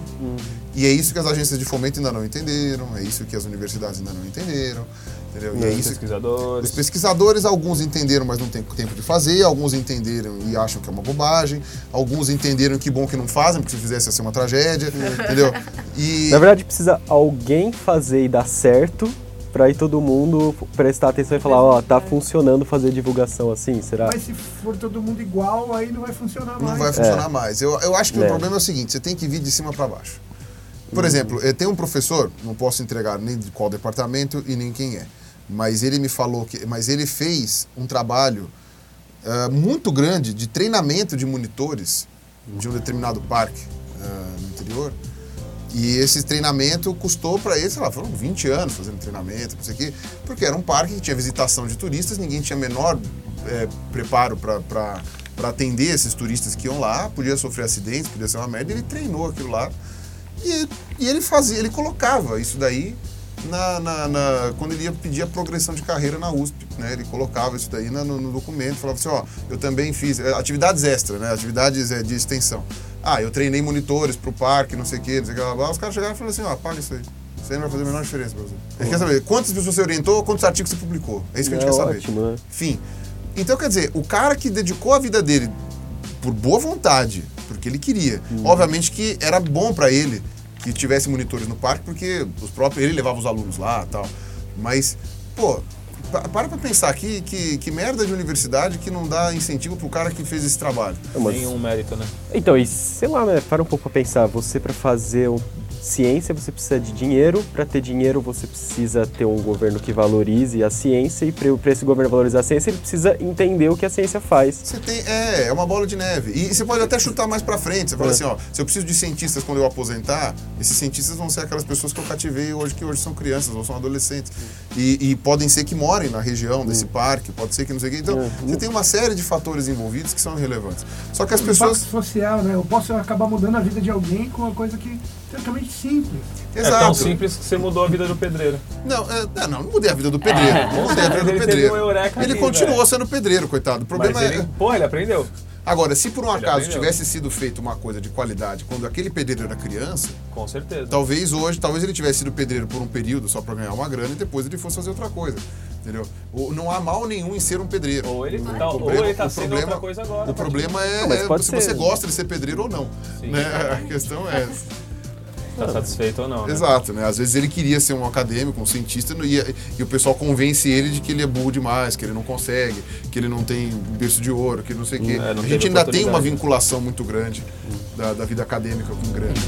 E é isso que as agências de fomento ainda não entenderam, é isso que as universidades ainda não entenderam, entendeu? E é Os isso pesquisadores. os pesquisadores, alguns entenderam, mas não tem tempo de fazer, alguns entenderam e acham que é uma bobagem, alguns entenderam que bom que não fazem, porque se fizesse ia ser uma tragédia, entendeu? E Na verdade, precisa alguém fazer e dar certo pra aí todo mundo prestar atenção e falar, ó, tá funcionando fazer divulgação assim, será? Mas se for todo mundo igual, aí não vai funcionar não mais. vai funcionar mais. Eu, eu acho que o É. problema é o seguinte: você tem que vir de cima para baixo. Por exemplo, eh, tem um professor, não posso entregar nem de qual departamento e nem quem é, mas ele me falou que, mas ele fez um trabalho ah, muito grande de treinamento de monitores de um determinado parque ah, no interior. E esse treinamento custou para eles, sei lá, foram 20 anos fazendo treinamento, não sei o quê, porque era um parque que tinha visitação de turistas, ninguém tinha menor eh, preparo para atender esses turistas que iam lá, podia sofrer acidentes, podia ser uma merda, ele treinou aquilo lá. E, e ele fazia, ele colocava isso daí na, na- na- quando ele ia pedir a progressão de carreira na USP, né? Ele colocava isso daí no, no documento, falava assim, ó, eu também fiz eh, atividades extras, né? Atividades eh, de extensão. Ah, eu treinei monitores pro parque, não sei o quê, não sei o que, blá. Os caras chegaram e falaram assim, ó, apaga isso aí. Isso aí não vai fazer a menor diferença pra você. Quer saber quantas pessoas você orientou, quantos artigos você publicou. É isso que a gente É quer saber. ótimo, né? Enfim. Então, quer dizer, o cara que dedicou a vida dele por boa vontade, porque ele queria. Obviamente que era bom para ele que tivesse monitores no parque, porque os próprios, ele levava os alunos lá e tal. Mas, pô, para pra pensar aqui que, que merda de universidade que não dá incentivo pro cara que fez esse trabalho. É, Nenhum mérito, né? Então, e sei lá, né? Para um pouco pra pensar. Você, para fazer um- ciência, você precisa de dinheiro. Para ter dinheiro, você precisa ter um governo que valorize a ciência. E para esse governo valorizar a ciência, ele precisa entender o que a ciência faz. Você tem, é, é uma bola de neve. E, você pode até chutar mais pra frente. Você fala É. assim, ó, se eu preciso de cientistas quando eu aposentar, esses cientistas vão ser aquelas pessoas que eu cativei hoje, que hoje são crianças ou são adolescentes. E, e podem ser que morem na região desse parque, pode ser que não sei o quê. Então, É. você tem uma série de fatores envolvidos que são relevantes. Só que as O pessoas. social, né? Eu posso acabar mudando a vida de alguém com uma coisa que teoricamente simples. É tão simples que você mudou a vida do pedreiro. Não, é, não, não, não mudei a vida do pedreiro. É, não mudei a vida ele do teve pedreiro. um Ele ali, continuou velho. sendo pedreiro, coitado. O problema Mas é. ele, pô, ele aprendeu. Agora, se por um Ele acaso aprendeu. tivesse sido feito uma coisa de qualidade quando aquele pedreiro era criança, Com certeza. talvez hoje, talvez ele tivesse sido pedreiro por um período só para ganhar uma grana e depois ele fosse fazer outra coisa. Entendeu? O- Não há mal nenhum em ser um pedreiro. Ou ele O tá- ou problema- ele tá o sendo problema- outra coisa agora, O pode problema é, Não, é se ser. você gosta de ser pedreiro ou não. Sim. né? A questão é. Tá satisfeito ou não, né? Exato, né? Às vezes ele queria ser um acadêmico, um cientista, e, e o pessoal convence ele de que ele é burro demais, que ele não consegue, que ele não tem berço de ouro, que não sei o quê. É, não a gente ainda tem uma vinculação muito grande da, da vida acadêmica com grande.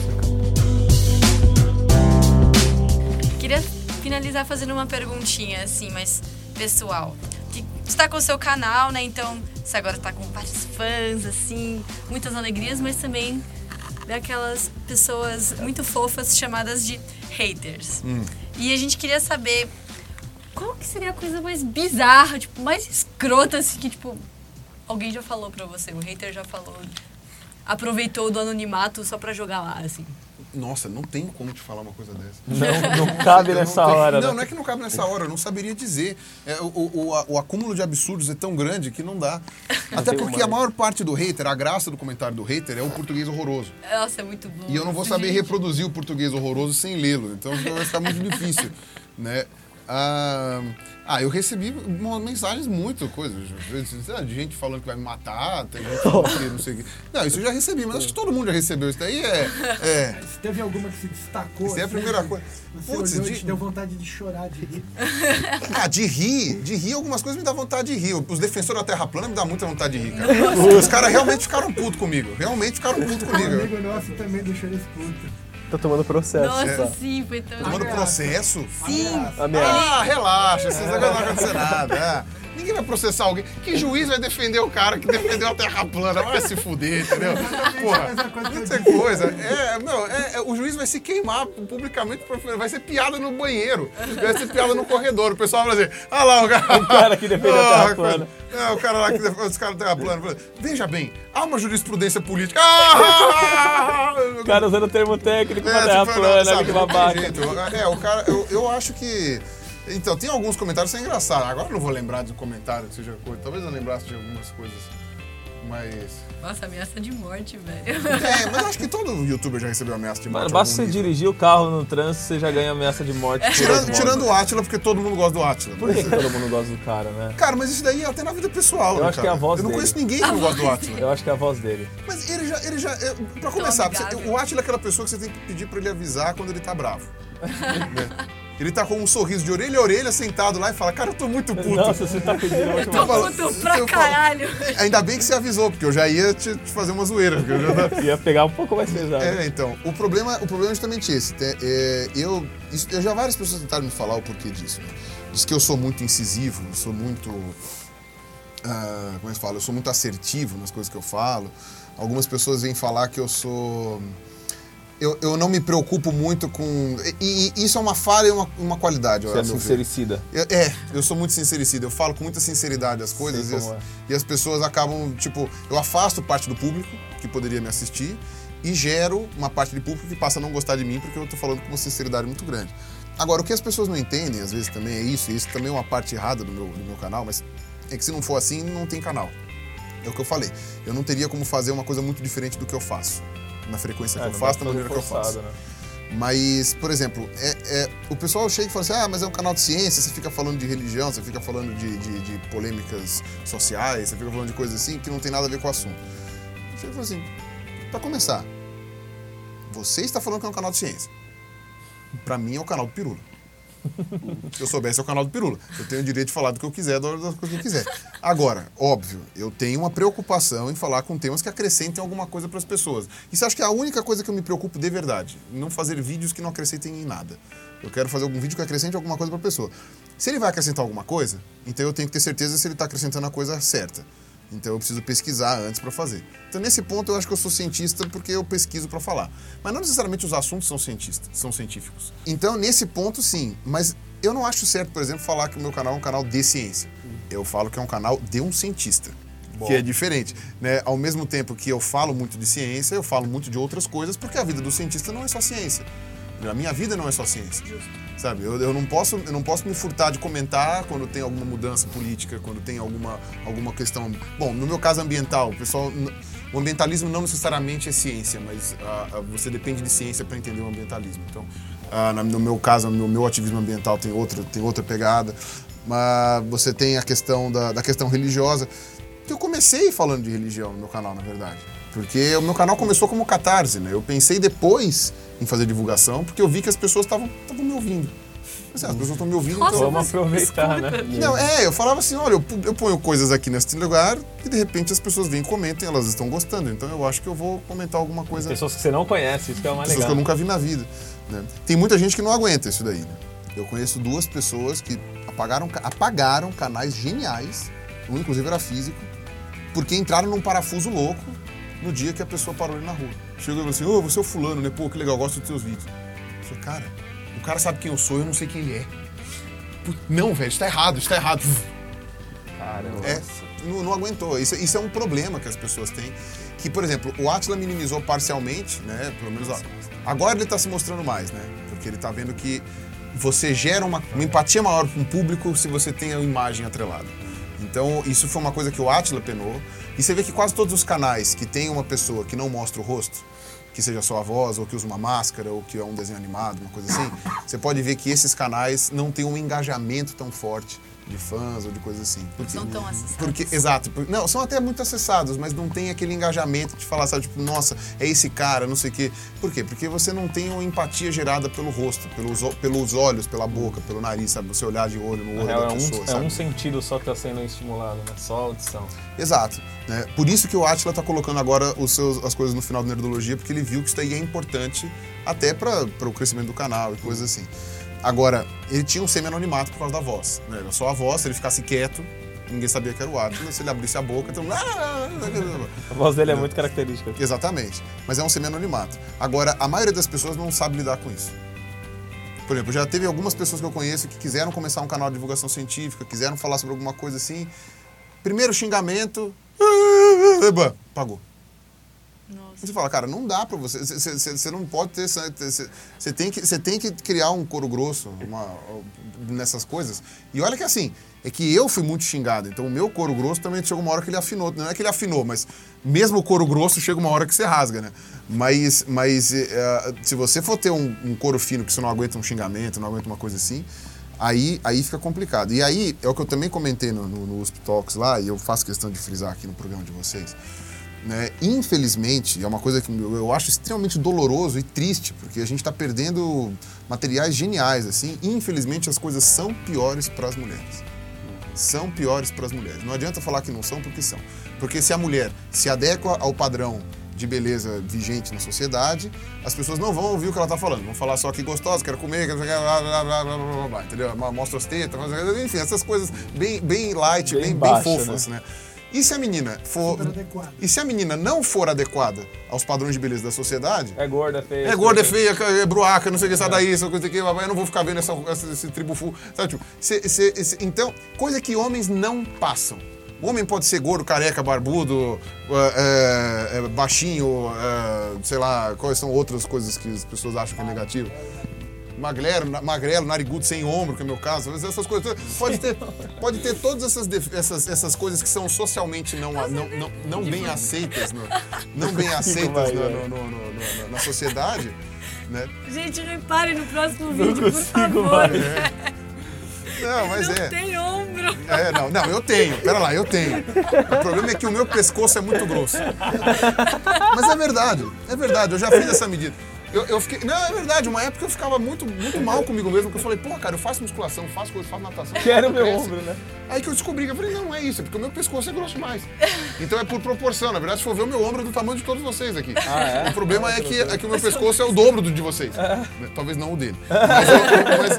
Queria finalizar fazendo uma perguntinha, assim, mais pessoal. Que você tá com o seu canal, né? Então, você agora tá com vários fãs, assim, muitas alegrias, mas também daquelas pessoas muito fofas chamadas de haters. E a gente queria saber qual que seria a coisa mais bizarra, tipo, mais escrota, assim, que, tipo, alguém já falou pra você, o hater já falou, aproveitou do anonimato só pra jogar lá, assim. Nossa, não tenho como te falar uma coisa dessa. Não, não cabe Eu nessa não tenho- hora, Não, né? não é que não cabe nessa hora, eu não saberia dizer. É, o, o, o, a- o acúmulo de absurdos é tão grande que não dá. Até tem porque uma- a maior parte do hater, a graça do comentário do hater é o português horroroso. Nossa, é muito bom. E eu não vou saber reproduzir o português horroroso sem lê-lo, então vai ficar muito difícil, né? Ah, ah, eu recebi mensagens muito coisas, de gente falando que vai me matar, tem gente falando que não sei o quê. Não, isso eu já recebi, mas acho que todo mundo já recebeu isso daí. É, é, Se teve alguma que se destacou. isso é a assim, primeira coisa. Você Putz, olhou de- deu vontade de chorar, de rir. Ah, de rir, de rir, algumas coisas me dá vontade de rir. Os defensores da Terra plana me dá muita vontade de rir, cara. Os caras realmente ficaram putos comigo. Realmente ficaram putos Um comigo. amigo nosso também deixou ele puto. Tô tomando processo. Nossa, sim, foi tão Tomando legal. processo? Sim. Ameaça. Ah, relaxa, vocês não vai acontecer nada. Ninguém vai processar alguém. Que juiz vai defender o cara que defendeu a terra plana? Vai se fuder, entendeu? Porra, isso é coisa. É, não, é, é, o juiz vai se queimar publicamente, vai ser piada no banheiro, vai ser piada no corredor. O pessoal vai dizer, ah lá, o cara... O cara que defendeu a terra Ah, plana. É, o cara lá que defende os caras da terra plana. Veja bem, há uma jurisprudência política. Ah! O cara usando termo técnico pra É, terra tipo, plana, sabe, olha que babaca. É, o cara, eu, eu acho que. Então, tem alguns comentários que são engraçados. Agora eu não vou lembrar de um comentário que seja coisa. Talvez eu lembrasse de algumas coisas. Mas. Nossa, ameaça de morte, velho. É, mas acho que todo youtuber já recebeu ameaça de morte. Mano, basta você dirigir o carro no trânsito, você já ganha ameaça de morte. por Tirando, tirando o Atila, porque todo mundo gosta do Atila. Por que, que todo mundo gosta do cara, né? Cara, mas isso daí é até na vida pessoal. Eu né, acho que cara? é a voz Eu não dele. conheço ninguém que não gosta do Atila. Eu acho que é a voz dele. Mas ele já. Ele já é, pra começar, você- o Atila é aquela pessoa que você tem que pedir pra ele avisar quando ele tá bravo. Né? Ele tá com um sorriso de orelha a orelha, sentado lá e fala, cara, eu tô muito puto. Nossa, você tá pedindo uma Tô falo- puto pra eu falo- caralho. Ainda bem que você avisou, porque eu já ia te, te fazer uma zoeira. porque eu já- Ia pegar um pouco mais pesado. É, então, o problema, o problema é justamente esse. É, é, eu, isso- eu já várias pessoas tentaram me falar o porquê disso. Né? Diz que eu sou muito incisivo, eu sou muito ah, como é que fala? Eu sou muito assertivo nas coisas que eu falo. Algumas pessoas vêm falar que eu sou. Eu, eu não me preocupo muito com. E, e isso é uma falha e uma, uma qualidade. Você é sincericida. Eu- É, eu sou muito sincericida. Eu falo com muita sinceridade as coisas e as, é. e as pessoas acabam, tipo, eu afasto parte do público que poderia me assistir e gero uma parte de público que passa a não gostar de mim porque eu tô falando com uma sinceridade muito grande. Agora, o que as pessoas não entendem, às vezes também é isso, e isso também é uma parte errada do meu, do meu canal, mas é que se não for assim, não tem canal. É o que eu falei. Eu não teria como fazer uma coisa muito diferente do que eu faço. Na frequência que É, eu não faço, da pra maneira que eu faço. né? Mas, por exemplo, é, é- o pessoal chega e fala assim: ah, mas é um canal de ciência, você fica falando de religião, você fica falando de, de- de polêmicas sociais, você fica falando de coisas assim que não tem nada a ver com o assunto. Chega e fala assim: pra começar, você está falando que é um canal de ciência. Pra mim é o canal do Pirula. Se eu soubesse, é o canal do Pirula. Eu tenho o direito de falar do que eu quiser, da hora coisas que eu quiser. Agora, óbvio, eu tenho uma preocupação em falar com temas que acrescentem alguma coisa para as pessoas. Isso acho que é a única coisa que eu me preocupo de verdade. Não fazer vídeos que não acrescentem em nada. Eu quero fazer algum vídeo que acrescente alguma coisa para a pessoa. Se ele vai acrescentar alguma coisa, então eu tenho que ter certeza se ele está acrescentando a coisa certa. Então eu preciso pesquisar antes para fazer. Então nesse ponto eu acho que eu sou cientista porque eu pesquiso para falar. Mas não necessariamente os assuntos são cientistas, são científicos. Então nesse ponto sim, mas eu não acho certo, por exemplo, falar que o meu canal é um canal de ciência. Eu falo que é um canal de um cientista. Que é diferente, né? Ao mesmo tempo que eu falo muito de ciência, eu falo muito de outras coisas, porque a vida do cientista não é só ciência. A minha vida não é só ciência. Sabe? Eu, eu, não posso, eu não posso me furtar de comentar quando tem alguma mudança política, quando tem alguma, alguma questão. Bom, no meu caso ambiental, o pessoal. O ambientalismo não necessariamente é ciência, mas ah, ah, você depende de ciência para entender o ambientalismo. Então, ah, no meu caso, no meu ativismo ambiental tem outra, tem outra pegada. Mas você tem a questão da, da questão religiosa. Eu comecei falando de religião no meu canal, na verdade. Porque o meu canal começou como catarse, né? Eu pensei depois em fazer divulgação, porque eu vi que as pessoas estavam me ouvindo. Assim, as pessoas estão me ouvindo, Nossa, então... Vamos aproveitar, né? Não, é, eu falava assim, olha, eu, eu ponho coisas aqui nesse lugar e de repente as pessoas vêm e comentam e elas estão gostando. Então eu acho que eu vou comentar alguma coisa Pessoas que você não conhece, isso que é o mais pessoas que legal. eu nunca vi na vida. né? Tem muita gente que não aguenta isso daí. Né? Eu conheço duas pessoas que apagaram, apagaram canais geniais, um inclusive era físico, porque entraram num parafuso louco no dia que a pessoa parou ali na rua. Chegou e falou assim: Ô, você é o fulano, né? Pô, que legal, gosto dos seus vídeos. Eu falei, cara, o cara sabe quem eu sou, eu não sei quem ele é. Não, velho, isso tá errado, isso tá errado. Caramba. É, não, não aguentou. Isso, isso é um problema que as pessoas têm. Que, por exemplo, o Atila minimizou parcialmente, né? Pelo menos agora ele está se mostrando mais, né? Porque ele está vendo que você gera uma, uma empatia maior com o público se você tem a imagem atrelada. Então, isso foi uma coisa que o Atila penou. E você vê que quase todos os canais que tem uma pessoa que não mostra o rosto, que seja só a voz, ou que usa uma máscara, ou que é um desenho animado, uma coisa assim, você pode ver que esses canais não têm um engajamento tão forte de fãs ou de coisas assim. Porque, Não tão acessados. Porque, exato. por- Não, são até muito acessados, mas não tem aquele engajamento de falar, sabe, tipo, nossa, é esse cara, não sei o quê. Por quê? Porque você não tem uma empatia gerada pelo rosto, pelos, pelos olhos, pela boca, pelo nariz, sabe? Você olhar de olho no olho real, da é pessoa, um, é sabe? um sentido só que tá sendo estimulado, né? Só a audição. Exato. Né? Por isso que o Atila tá colocando agora os seus, as coisas no final do Nerdologia, porque ele viu que isso daí é importante até para o crescimento do canal e coisas assim. Agora, ele tinha um semi-anonimato por causa da voz. Né? Era só a voz, se ele ficasse quieto, ninguém sabia que era o Atila. Se ele abrisse a boca, então... A voz dele é muito característica. Exatamente. Mas é um semi-anonimato. Agora, a maioria das pessoas não sabe lidar com isso. Por exemplo, já teve algumas pessoas que eu conheço que quiseram começar um canal de divulgação científica, quiseram falar sobre alguma coisa assim. Primeiro xingamento. Pagou. Você fala, cara, não dá pra você. Você- não pode ter. Você tem, que, tem que criar um couro grosso uma- nessas coisas. E olha que assim, é que eu fui muito xingado. Então o meu couro grosso também chegou uma hora que ele afinou. Não é que ele afinou, mas mesmo o couro grosso chega uma hora que você rasga, né? Mas, mas eh, se você for ter um, um couro fino que você não aguenta um xingamento, não aguenta uma coisa assim. Aí, aí fica complicado. E aí, é o que eu também comentei no, no, no USP Talks lá, e eu faço questão de frisar aqui no programa de vocês né? Infelizmente, é uma coisa que eu acho extremamente doloroso e triste, porque a gente está perdendo materiais geniais, assim. Infelizmente, as coisas são piores para as mulheres. São piores para as mulheres. Não adianta falar que não são, porque são. Porque se a mulher se adequa ao padrão de beleza vigente na sociedade, as pessoas não vão ouvir o que ela tá falando. Vão falar só que gostosa, quero comer, quero blá, blá, blá, blá, blá, blá, entendeu? Mostra as tetas, enfim, essas coisas bem, bem light, Bem bem, bem, fofas, né? E se a menina for. E se a menina não for adequada aos padrões de beleza da sociedade, É gorda, é feia. é gorda, é feia, é bruaca, não sei o que, sai daí, essa coisa aqui, eu não vou ficar vendo essa, essa- esse tribufu. Sabe, tipo, cê- cê- cê- então, coisa que homens não passam. O homem pode ser gordo, careca, barbudo, é, é, é, baixinho, é, sei lá, quais são outras coisas que as pessoas acham que é negativo. Magrelo, magrelo, narigudo, sem ombro, que é o meu caso, essas coisas. Pode ter, pode ter todas essas, essas, essas coisas que são socialmente não, não, não, não bem aceitas, no- não bem aceitas no- no- na sociedade, né? Gente, repare no próximo vídeo, por favor. mais. Não, mas Não é. tem ombro. É, não, não, eu tenho. Pera lá, eu tenho. O problema é que o meu pescoço é muito grosso. Mas é verdade, é verdade, eu já fiz essa medida. Eu, eu fiquei. Não, é verdade, uma época eu ficava muito, muito mal comigo mesmo, porque eu falei, pô, cara, eu faço musculação, faço coisa, faço natação. Quero meu cresce. ombro, né? Aí que eu descobri que eu falei, não, é isso, é porque o meu pescoço é grosso demais. Então é por proporção. Na verdade, se for ver, o meu ombro é do tamanho de todos vocês aqui. Ah, é? O problema é que, é que o meu pescoço é o dobro do de vocês. Né? Talvez não o dele. Mas, o, o- mas-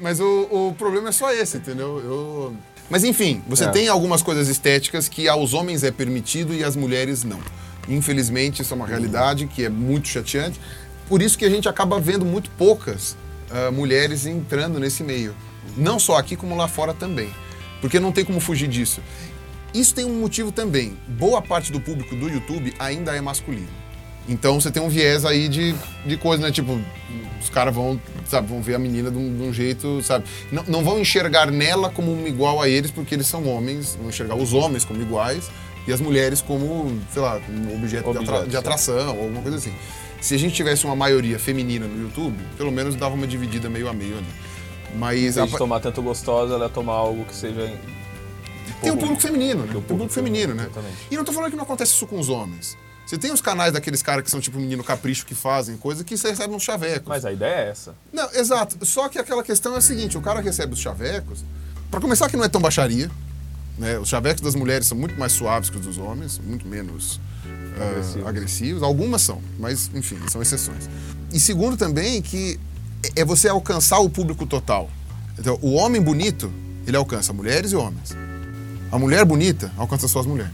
mas o, o problema é só esse, entendeu? Eu... Mas enfim, você É. tem algumas coisas estéticas que aos homens é permitido e às mulheres não. Infelizmente, isso é uma realidade que é muito chateante. Por isso que a gente acaba vendo muito poucas ah, mulheres entrando nesse meio. Não só aqui, como lá fora também. Porque não tem como fugir disso. Isso tem um motivo também. Boa parte do público do YouTube ainda é masculino. Então você tem um viés aí de, de coisa, né? Tipo, os caras vão, sabe, vão ver a menina de um, de um jeito, sabe? Não, não vão enxergar nela como igual a eles, porque eles são homens, vão enxergar os homens como iguais e as mulheres como, sei lá, como objeto de, atra- de é. atração ou alguma coisa assim. Se a gente tivesse uma maioria feminina no YouTube, pelo menos dava uma dividida meio a meio ali. Mas Em a vez de tomar tanto gostosa, ela ia tomar algo que seja. tem um público feminino, né? Tem um público feminino, né? exatamente. E não tô falando que não acontece isso com os homens. Você tem os canais daqueles caras que são tipo menino capricho que fazem coisa que você recebe uns chavecos. Mas a ideia é essa. Não, exato. Só que aquela questão é a seguinte: o cara recebe os chavecos. Pra começar, que não é tão baixaria. Né? Os chavecos das mulheres são muito mais suaves que os dos homens, muito menos Agressivos. agressivos. Algumas são, mas enfim, são exceções. E segundo também que é- é você alcançar o público total. Então, o homem bonito, ele alcança mulheres e homens. A mulher bonita alcança só as mulheres.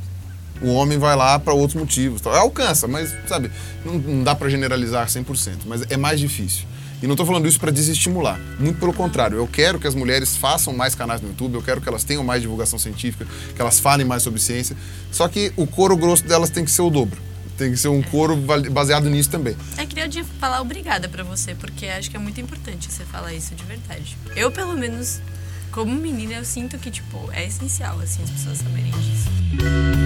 O homem vai lá para outros motivos. tal. Alcança, mas, sabe, não, não dá para generalizar 100%, mas é mais difícil. E não estou falando isso para desestimular. Muito pelo contrário, eu quero que as mulheres façam mais canais no YouTube, eu quero que elas tenham mais divulgação científica, que elas falem mais sobre ciência. Só que o couro grosso delas tem que ser o dobro. Tem que ser um couro val- baseado nisso também. É, queria de falar obrigada pra você, porque acho que é muito importante você falar isso de verdade. Eu, pelo menos, como menina, eu sinto que, tipo, é essencial, assim, as pessoas saberem disso.